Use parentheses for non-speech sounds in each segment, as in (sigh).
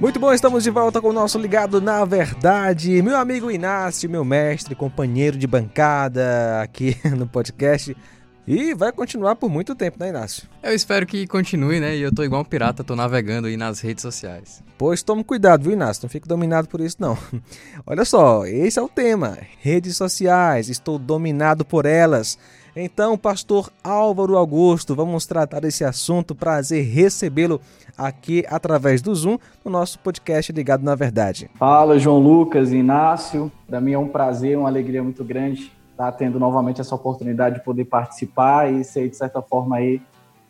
Muito bom, estamos de volta com o nosso Ligado na Verdade. Meu amigo Inácio, meu mestre, companheiro de bancada aqui (laughs) no podcast. E vai continuar por muito tempo, né, Inácio? Eu espero que continue, né? E eu tô igual um pirata, tô navegando aí nas redes sociais. Pois tome cuidado, viu, Inácio? Não fique dominado por isso, não. (laughs) Olha só, esse é o tema. Redes sociais, estou dominado por elas. Então, pastor Álvaro Augusto, vamos tratar desse assunto. Prazer recebê-lo aqui através do Zoom no nosso podcast Ligado na Verdade. Fala, João Lucas, Inácio. Para mim é um prazer, uma alegria muito grande estar tendo novamente essa oportunidade de poder participar e ser, de certa forma, aí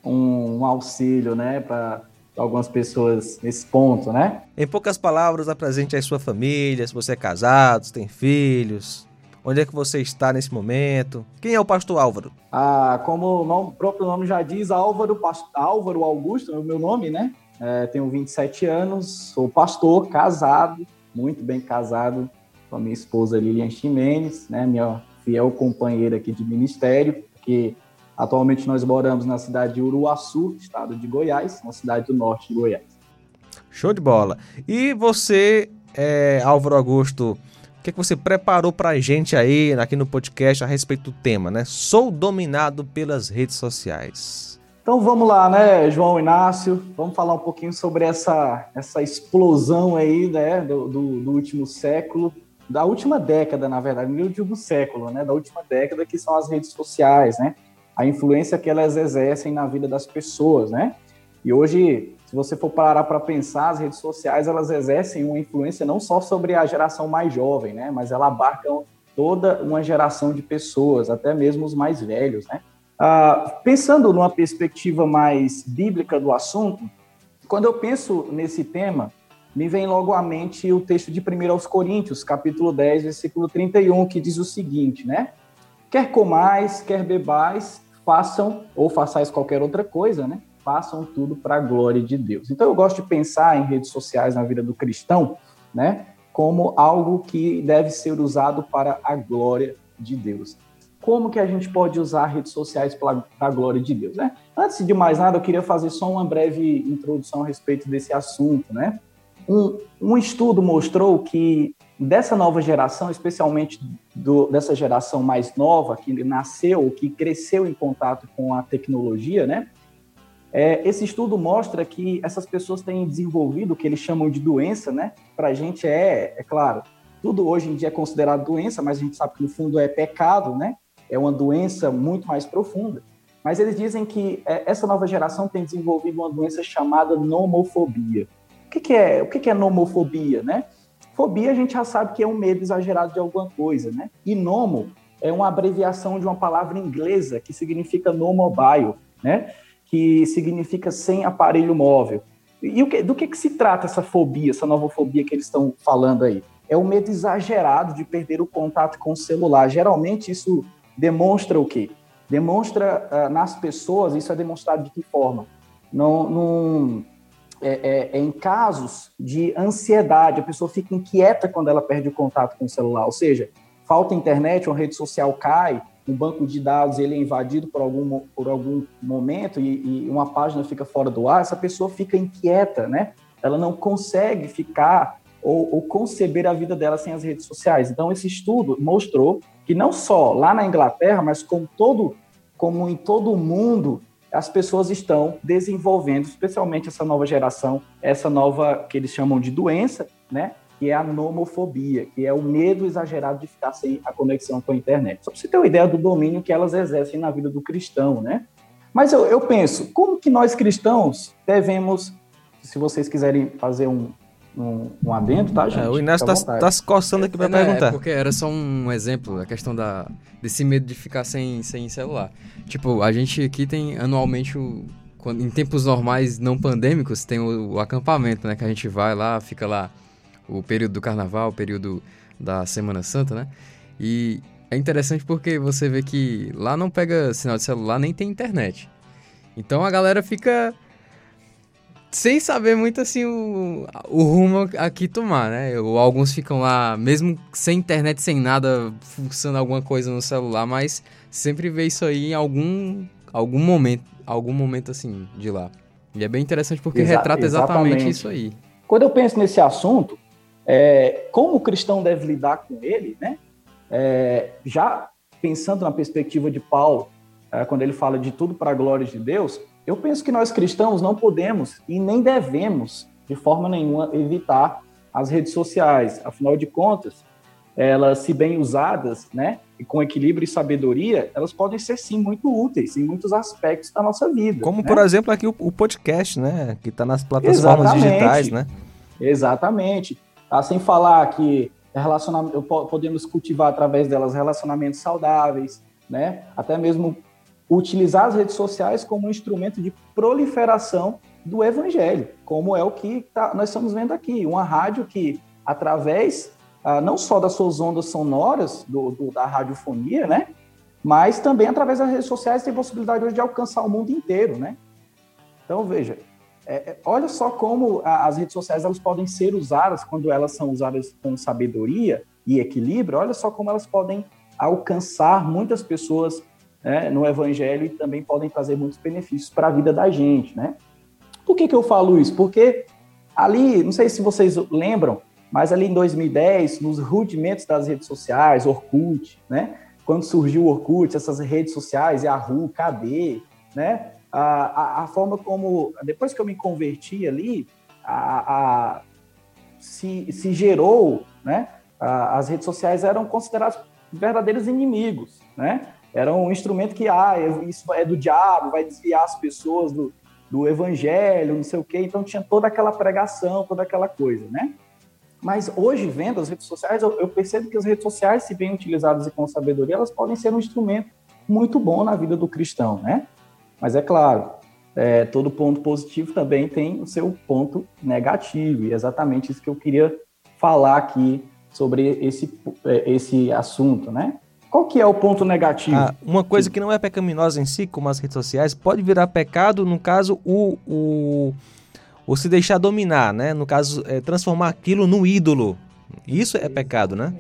um, um auxílio, né, para algumas pessoas nesse ponto, né? Em poucas palavras, apresente a sua família, se você é casado, se tem filhos, Onde é que você está nesse momento? Quem é o pastor Álvaro? Ah, como o, nome, o próprio nome já diz, Álvaro, Álvaro Augusto é o meu nome, né? É, tenho 27 anos, sou pastor, casado, muito bem casado com a minha esposa Lilian Ximenes, né? Minha fiel companheira aqui de ministério, que atualmente nós moramos na cidade de Uruaçu, estado de Goiás, uma cidade do norte de Goiás. Show de bola. E você, é, Álvaro Augusto, o que, é que você preparou para a gente aí, aqui no podcast, a respeito do tema, né? Sou dominado pelas redes sociais. Então vamos lá, né, João Inácio? Vamos falar um pouquinho sobre essa, essa explosão aí, né, do, do, do último século, da última década, na verdade, não último século, né, da última década, que são as redes sociais, né? A influência que elas exercem na vida das pessoas, né? E hoje se você for parar para pensar, as redes sociais elas exercem uma influência não só sobre a geração mais jovem, né, mas ela abarcam toda uma geração de pessoas, até mesmo os mais velhos, né. Ah, pensando numa perspectiva mais bíblica do assunto, quando eu penso nesse tema, me vem logo à mente o texto de 1 aos Coríntios, capítulo 10, versículo 31, que diz o seguinte, né? Quer comais, quer bebais, façam ou façais qualquer outra coisa, né? façam tudo para a glória de Deus. Então eu gosto de pensar em redes sociais na vida do cristão, né, como algo que deve ser usado para a glória de Deus. Como que a gente pode usar redes sociais para a glória de Deus, né? Antes de mais nada, eu queria fazer só uma breve introdução a respeito desse assunto, né? Um, um estudo mostrou que dessa nova geração, especialmente do, dessa geração mais nova, que nasceu, que cresceu em contato com a tecnologia, né? É, esse estudo mostra que essas pessoas têm desenvolvido o que eles chamam de doença, né? Para a gente é, é claro, tudo hoje em dia é considerado doença, mas a gente sabe que no fundo é pecado, né? É uma doença muito mais profunda. Mas eles dizem que é, essa nova geração tem desenvolvido uma doença chamada nomofobia. O que, que é? O que, que é nomofobia, né? Fobia a gente já sabe que é um medo exagerado de alguma coisa, né? E nomo é uma abreviação de uma palavra inglesa que significa no mobile, né? que significa sem aparelho móvel. E que, do que, que se trata essa fobia, essa nova fobia que eles estão falando aí? É o medo exagerado de perder o contato com o celular. Geralmente isso demonstra o quê? Demonstra uh, nas pessoas, isso é demonstrado de que forma? Não, não é, é, é, em casos de ansiedade, a pessoa fica inquieta quando ela perde o contato com o celular, ou seja, falta internet, uma rede social cai, um banco de dados ele é invadido por algum, por algum momento e, e, uma página fica fora do ar, essa pessoa fica inquieta, né? Ela não consegue ficar ou, ou conceber a vida dela sem as redes sociais. Então, esse estudo mostrou que não só lá na Inglaterra, mas como, todo, como em todo o mundo, as pessoas estão desenvolvendo, especialmente essa nova geração, essa nova que eles chamam de doença, né? que é a nomofobia, que é o medo exagerado de ficar sem a conexão com a internet. Só para você ter uma ideia do domínio que elas exercem na vida do cristão, né? Mas eu, eu penso, como que nós cristãos devemos, se vocês quiserem fazer um, um, um adendo, tá, gente? É, o Inácio está tá se coçando aqui para é, perguntar. É porque era só um exemplo, a questão da, desse medo de ficar sem, sem celular. Tipo, a gente aqui tem anualmente o, quando, em tempos normais não pandêmicos, tem o, o, acampamento, né? Que a gente vai lá, fica lá o período do carnaval, o período da Semana Santa, né? E é interessante porque você vê que lá não pega sinal de celular, nem tem internet. Então a galera fica sem saber muito assim o, o rumo aqui tomar, né? Ou alguns ficam lá, mesmo sem internet, sem nada, fuçando alguma coisa no celular, mas sempre vê isso aí em algum, algum momento, algum momento assim de lá. E é bem interessante porque Exa retrata exatamente, exatamente isso aí. Quando eu penso nesse assunto, é, como o cristão deve lidar com ele, né? É, já pensando na perspectiva de Paulo, quando ele fala de tudo para a glória de Deus, eu penso que nós cristãos não podemos e nem devemos, de forma nenhuma, evitar as redes sociais. Afinal de contas, elas, se bem usadas, né, e com equilíbrio e sabedoria, elas podem ser sim muito úteis em muitos aspectos da nossa vida. Como, né? por exemplo, aqui o, o podcast, né, que está nas plataformas Exatamente. digitais, né? Exatamente. Ah, sem falar que relacionamento, podemos cultivar através delas relacionamentos saudáveis, né? Até mesmo utilizar as redes sociais como um instrumento de proliferação do evangelho, como é o que tá, nós estamos vendo aqui. Uma rádio que, através ah, não só das suas ondas sonoras, do, do, da radiofonia, né? Mas também através das redes sociais tem possibilidade hoje de alcançar o mundo inteiro, né? Então, veja, é, é, olha só como a, as redes sociais elas podem ser usadas quando elas são usadas com sabedoria e equilíbrio, olha só como elas podem alcançar muitas pessoas né, no evangelho e também podem trazer muitos benefícios para a vida da gente, né? Por que, que eu falo isso? Porque ali, não sei se vocês lembram, mas ali em 2010, nos rudimentos das redes sociais, Orkut, né? Quando surgiu o Orkut, essas redes sociais, Yahoo, KD, né? A, a, a forma como, depois que eu me converti ali, a, a se, se gerou, né? as redes sociais eram consideradas verdadeiros inimigos, né? Era um instrumento que, ah, isso é do diabo, vai desviar as pessoas do, do evangelho, não sei o quê. Então tinha toda aquela pregação, toda aquela coisa, né? Mas hoje, vendo as redes sociais, eu, eu percebo que as redes sociais, se bem utilizadas e com sabedoria, elas podem ser um instrumento muito bom na vida do cristão, né? Mas é claro, é, todo ponto positivo também tem o seu ponto negativo, e é exatamente isso que eu queria falar aqui sobre esse, é, esse assunto, né? Qual que é o ponto negativo? Ah, uma coisa que não é pecaminosa em si, como as redes sociais, pode virar pecado, no caso, o, o, o se deixar dominar, né? No caso, é, transformar aquilo no ídolo. Isso é pecado, né?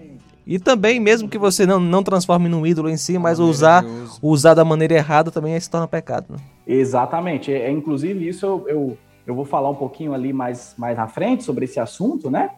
E também, mesmo que você não, não transforme num ídolo em si, mas usar, usar da maneira errada também se torna pecado. Né? Exatamente. É, é, inclusive, isso eu, eu, eu vou falar um pouquinho ali mais, mais na frente sobre esse assunto, né?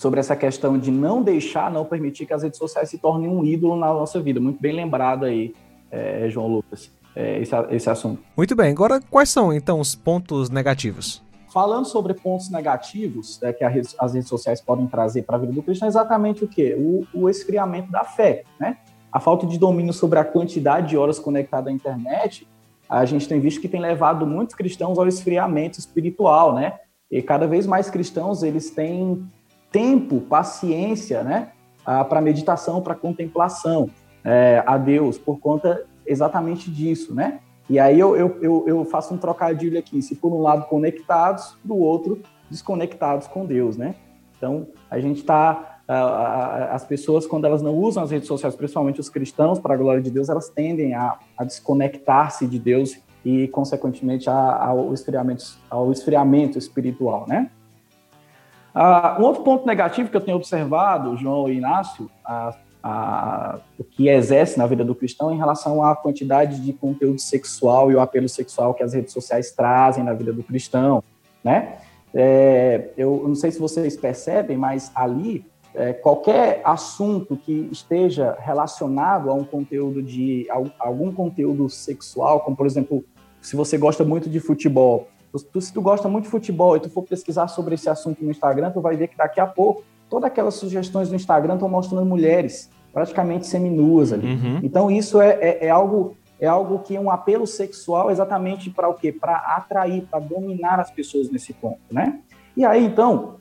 Sobre essa questão de não deixar, não permitir que as redes sociais se tornem um ídolo na nossa vida. Muito bem lembrado aí, é, João Lucas, é, esse, esse assunto. Muito bem. Agora, quais são então os pontos negativos? Falando sobre pontos negativos é, que rede, as redes sociais podem trazer para a vida do cristão, é exatamente o quê? O, o esfriamento da fé, né? A falta de domínio sobre a quantidade de horas conectadas à internet, a gente tem visto que tem levado muitos cristãos ao esfriamento espiritual, né? E cada vez mais cristãos, eles têm tempo, paciência, né, para meditação, para contemplação é, a Deus, por conta exatamente disso, né? E aí eu, eu, eu, faço um trocadilho aqui, se por um lado conectados, do outro desconectados com Deus, né? Então, a gente está as pessoas, quando elas não usam as redes sociais, principalmente os cristãos, para a glória de Deus, elas tendem a, a desconectar-se de Deus e, consequentemente, ao, esfriamento, ao esfriamento espiritual, né? Uh, um outro ponto negativo que eu tenho observado, João e Inácio, a, a, o que exerce na vida do cristão em relação à quantidade de conteúdo sexual e o apelo sexual que as redes sociais trazem na vida do cristão, né? É, eu não sei se vocês percebem, mas ali é, qualquer assunto que esteja relacionado a um conteúdo de a, algum conteúdo sexual, como por exemplo, se você gosta muito de futebol, Tu, se tu gosta muito de futebol e tu for pesquisar sobre esse assunto no Instagram, tu vai ver que daqui a pouco todas aquelas sugestões no Instagram estão mostrando mulheres praticamente seminuas ali. Uhum. Então isso é, é, é, algo é algo que é um apelo sexual exatamente para o quê? Para atrair, para dominar as pessoas nesse ponto, né? E aí então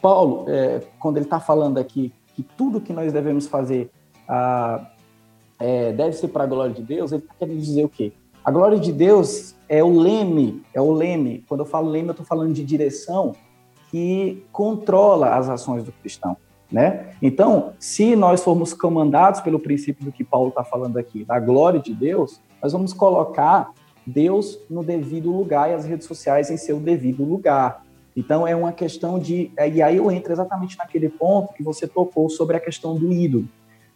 Paulo, é, quando ele está falando aqui que tudo que nós devemos fazer ah, é, deve ser para a glória de Deus, ele está querendo dizer o quê? A glória de Deus é o leme, é o leme. Quando eu falo leme, eu estou falando de direção que controla as ações do cristão. Né? Então, se nós formos comandados pelo princípio do que Paulo está falando aqui, da glória de Deus, nós vamos colocar Deus no devido lugar e as redes sociais em seu devido lugar. Então, é uma questão de. E aí eu entro exatamente naquele ponto que você tocou sobre a questão do ídolo.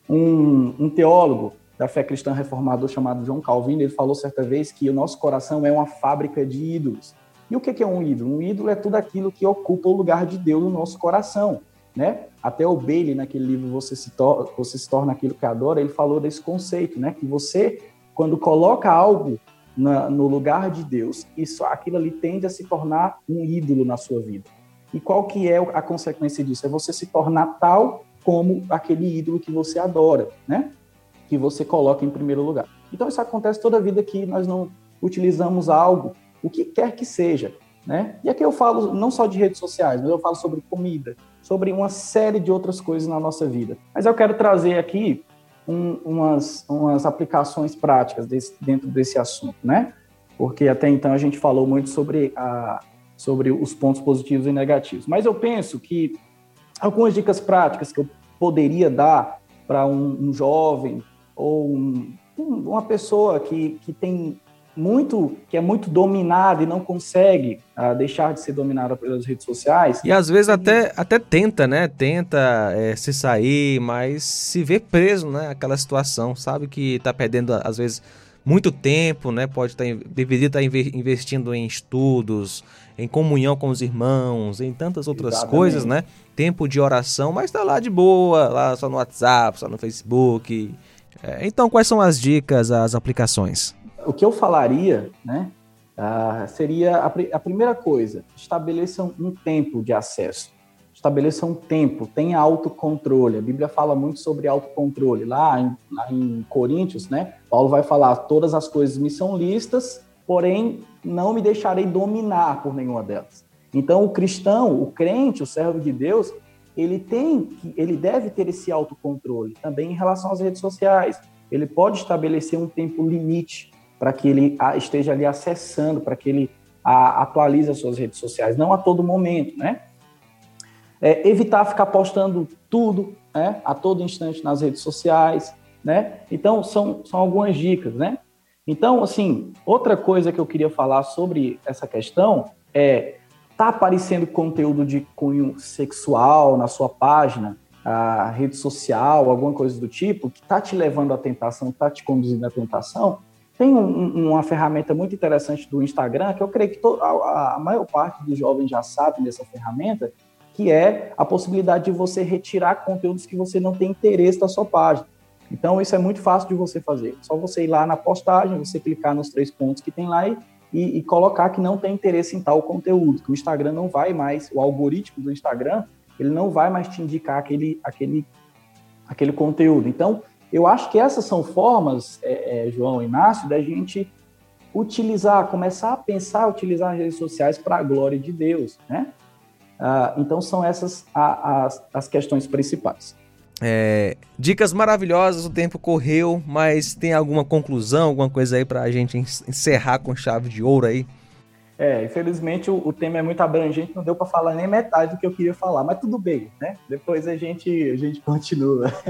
Um, um teólogo da fé cristã reformador chamado João Calvino, ele falou certa vez que o nosso coração é uma fábrica de ídolos. E o que é um ídolo? Um ídolo é tudo aquilo que ocupa o lugar de Deus no nosso coração, né? Até o Bailey, naquele livro Você se, você se torna aquilo que adora, ele falou desse conceito, né? Que você, quando coloca algo na, no lugar de Deus, isso, aquilo ali tende a se tornar um ídolo na sua vida. E qual que é a consequência disso? É você se tornar tal como aquele ídolo que você adora, né? Que você coloca em primeiro lugar. Então isso acontece toda a vida que nós não utilizamos algo, o que quer que seja, né? E aqui eu falo não só de redes sociais, mas eu falo sobre comida, sobre uma série de outras coisas na nossa vida. Mas eu quero trazer aqui um, umas, umas aplicações práticas desse, dentro desse assunto, né? Porque até então a gente falou muito sobre, a, sobre os pontos positivos e negativos. Mas eu penso que algumas dicas práticas que eu poderia dar para um, um, jovem ou um, uma pessoa que, que tem muito que é muito dominada e não consegue uh, deixar de ser dominada pelas redes sociais. E às vezes até, até tenta, né? Tenta é, se sair, mas se vê preso, né? Aquela situação, sabe que está perdendo às vezes muito tempo, né? Pode estar tá, deveria estar tá investindo em estudos, em comunhão com os irmãos, em tantas outras Exatamente. coisas, né? Tempo de oração, mas está lá de boa, lá só no WhatsApp, só no Facebook. É, então, quais são as dicas, as aplicações? o que eu falaria, né, uh, seria a, a, primeira coisa: estabeleça um tempo de acesso. Estabeleça um tempo, tenha autocontrole. A Bíblia fala muito sobre autocontrole. Lá em, lá em Coríntios, né, Paulo vai falar: todas as coisas me são listas, porém não me deixarei dominar por nenhuma delas. Então, o cristão, o crente, o servo de Deus, ele tem, ele deve ter esse autocontrole também em relação às redes sociais. Ele pode estabelecer um tempo limite para que ele esteja ali acessando, para que ele a, atualize as suas redes sociais, não a todo momento, né? É, evitar ficar postando tudo, né, a todo instante nas redes sociais, né? Então, são, são algumas dicas, né? Então, assim, outra coisa que eu queria falar sobre essa questão é tá aparecendo conteúdo de cunho sexual na sua página, a rede social, alguma coisa do tipo, que tá te levando à tentação, tá te conduzindo à tentação, tem um, uma ferramenta muito interessante do Instagram, que eu creio que a, a maior parte dos jovens já sabe dessa ferramenta, que é a possibilidade de você retirar conteúdos que você não tem interesse da sua página. Então, isso é muito fácil de você fazer. Só você ir lá na postagem, você clicar nos três pontos que tem lá e, e, e, colocar que não tem interesse em tal conteúdo, que o Instagram não vai mais, o algoritmo do Instagram, ele não vai mais te indicar aquele, aquele, aquele conteúdo. Então, eu acho que essas são formas, é, é, João Inácio, da gente utilizar, começar a pensar, utilizar as redes sociais para a glória de Deus, né? Ah, então são essas a, as, as questões principais. É, dicas maravilhosas, o tempo correu, mas tem alguma conclusão, alguma coisa aí para a gente encerrar com chave de ouro aí? É, infelizmente o, o tema é muito abrangente, não deu para falar nem metade do que eu queria falar, mas tudo bem, né? Depois a gente, a gente continua. (laughs)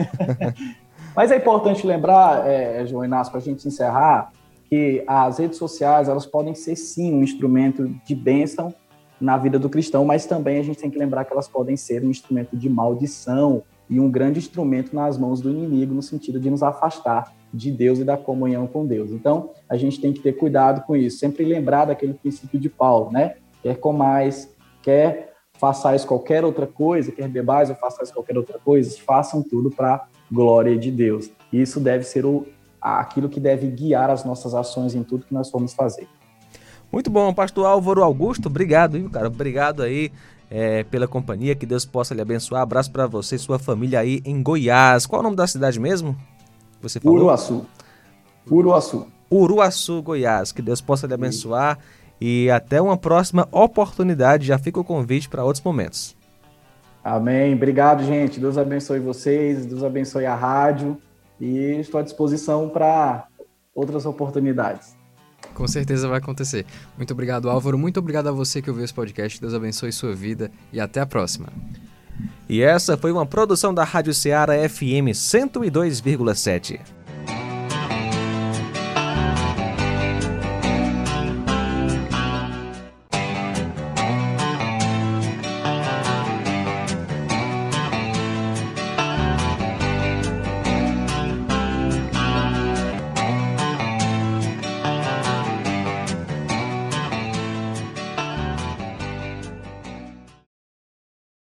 Mas é importante lembrar, é, João Inácio, para a gente encerrar, que as redes sociais elas podem ser sim um instrumento de bênção na vida do cristão, mas também a gente tem que lembrar que elas podem ser um instrumento de maldição e um grande instrumento nas mãos do inimigo no sentido de nos afastar de Deus e da comunhão com Deus. Então, a gente tem que ter cuidado com isso, sempre lembrar daquele princípio de Paulo, né? Quer comais, quer façais qualquer outra coisa, quer bebais ou façais qualquer outra coisa, façam tudo para glória de Deus. E isso deve ser o, aquilo que deve guiar as nossas ações em tudo que nós formos fazer. Muito bom, pastor Álvaro Augusto, obrigado, viu, cara? Obrigado aí é, pela companhia, que Deus possa lhe abençoar. Abraço para você e sua família aí em Goiás. Qual é o nome da cidade mesmo? Você falou? Uruaçu. Uruaçu. Uruaçu, Goiás. Que Deus possa lhe abençoar e até uma próxima oportunidade. Já fica o convite para outros momentos. Amém. Obrigado, gente. Deus abençoe vocês, Deus abençoe a rádio e estou à disposição para outras oportunidades. Com certeza vai acontecer. Muito obrigado, Álvaro. Muito obrigado a você que ouviu esse podcast. Deus abençoe sua vida e até a próxima. E essa foi uma produção da Rádio Ceará FM 102,7.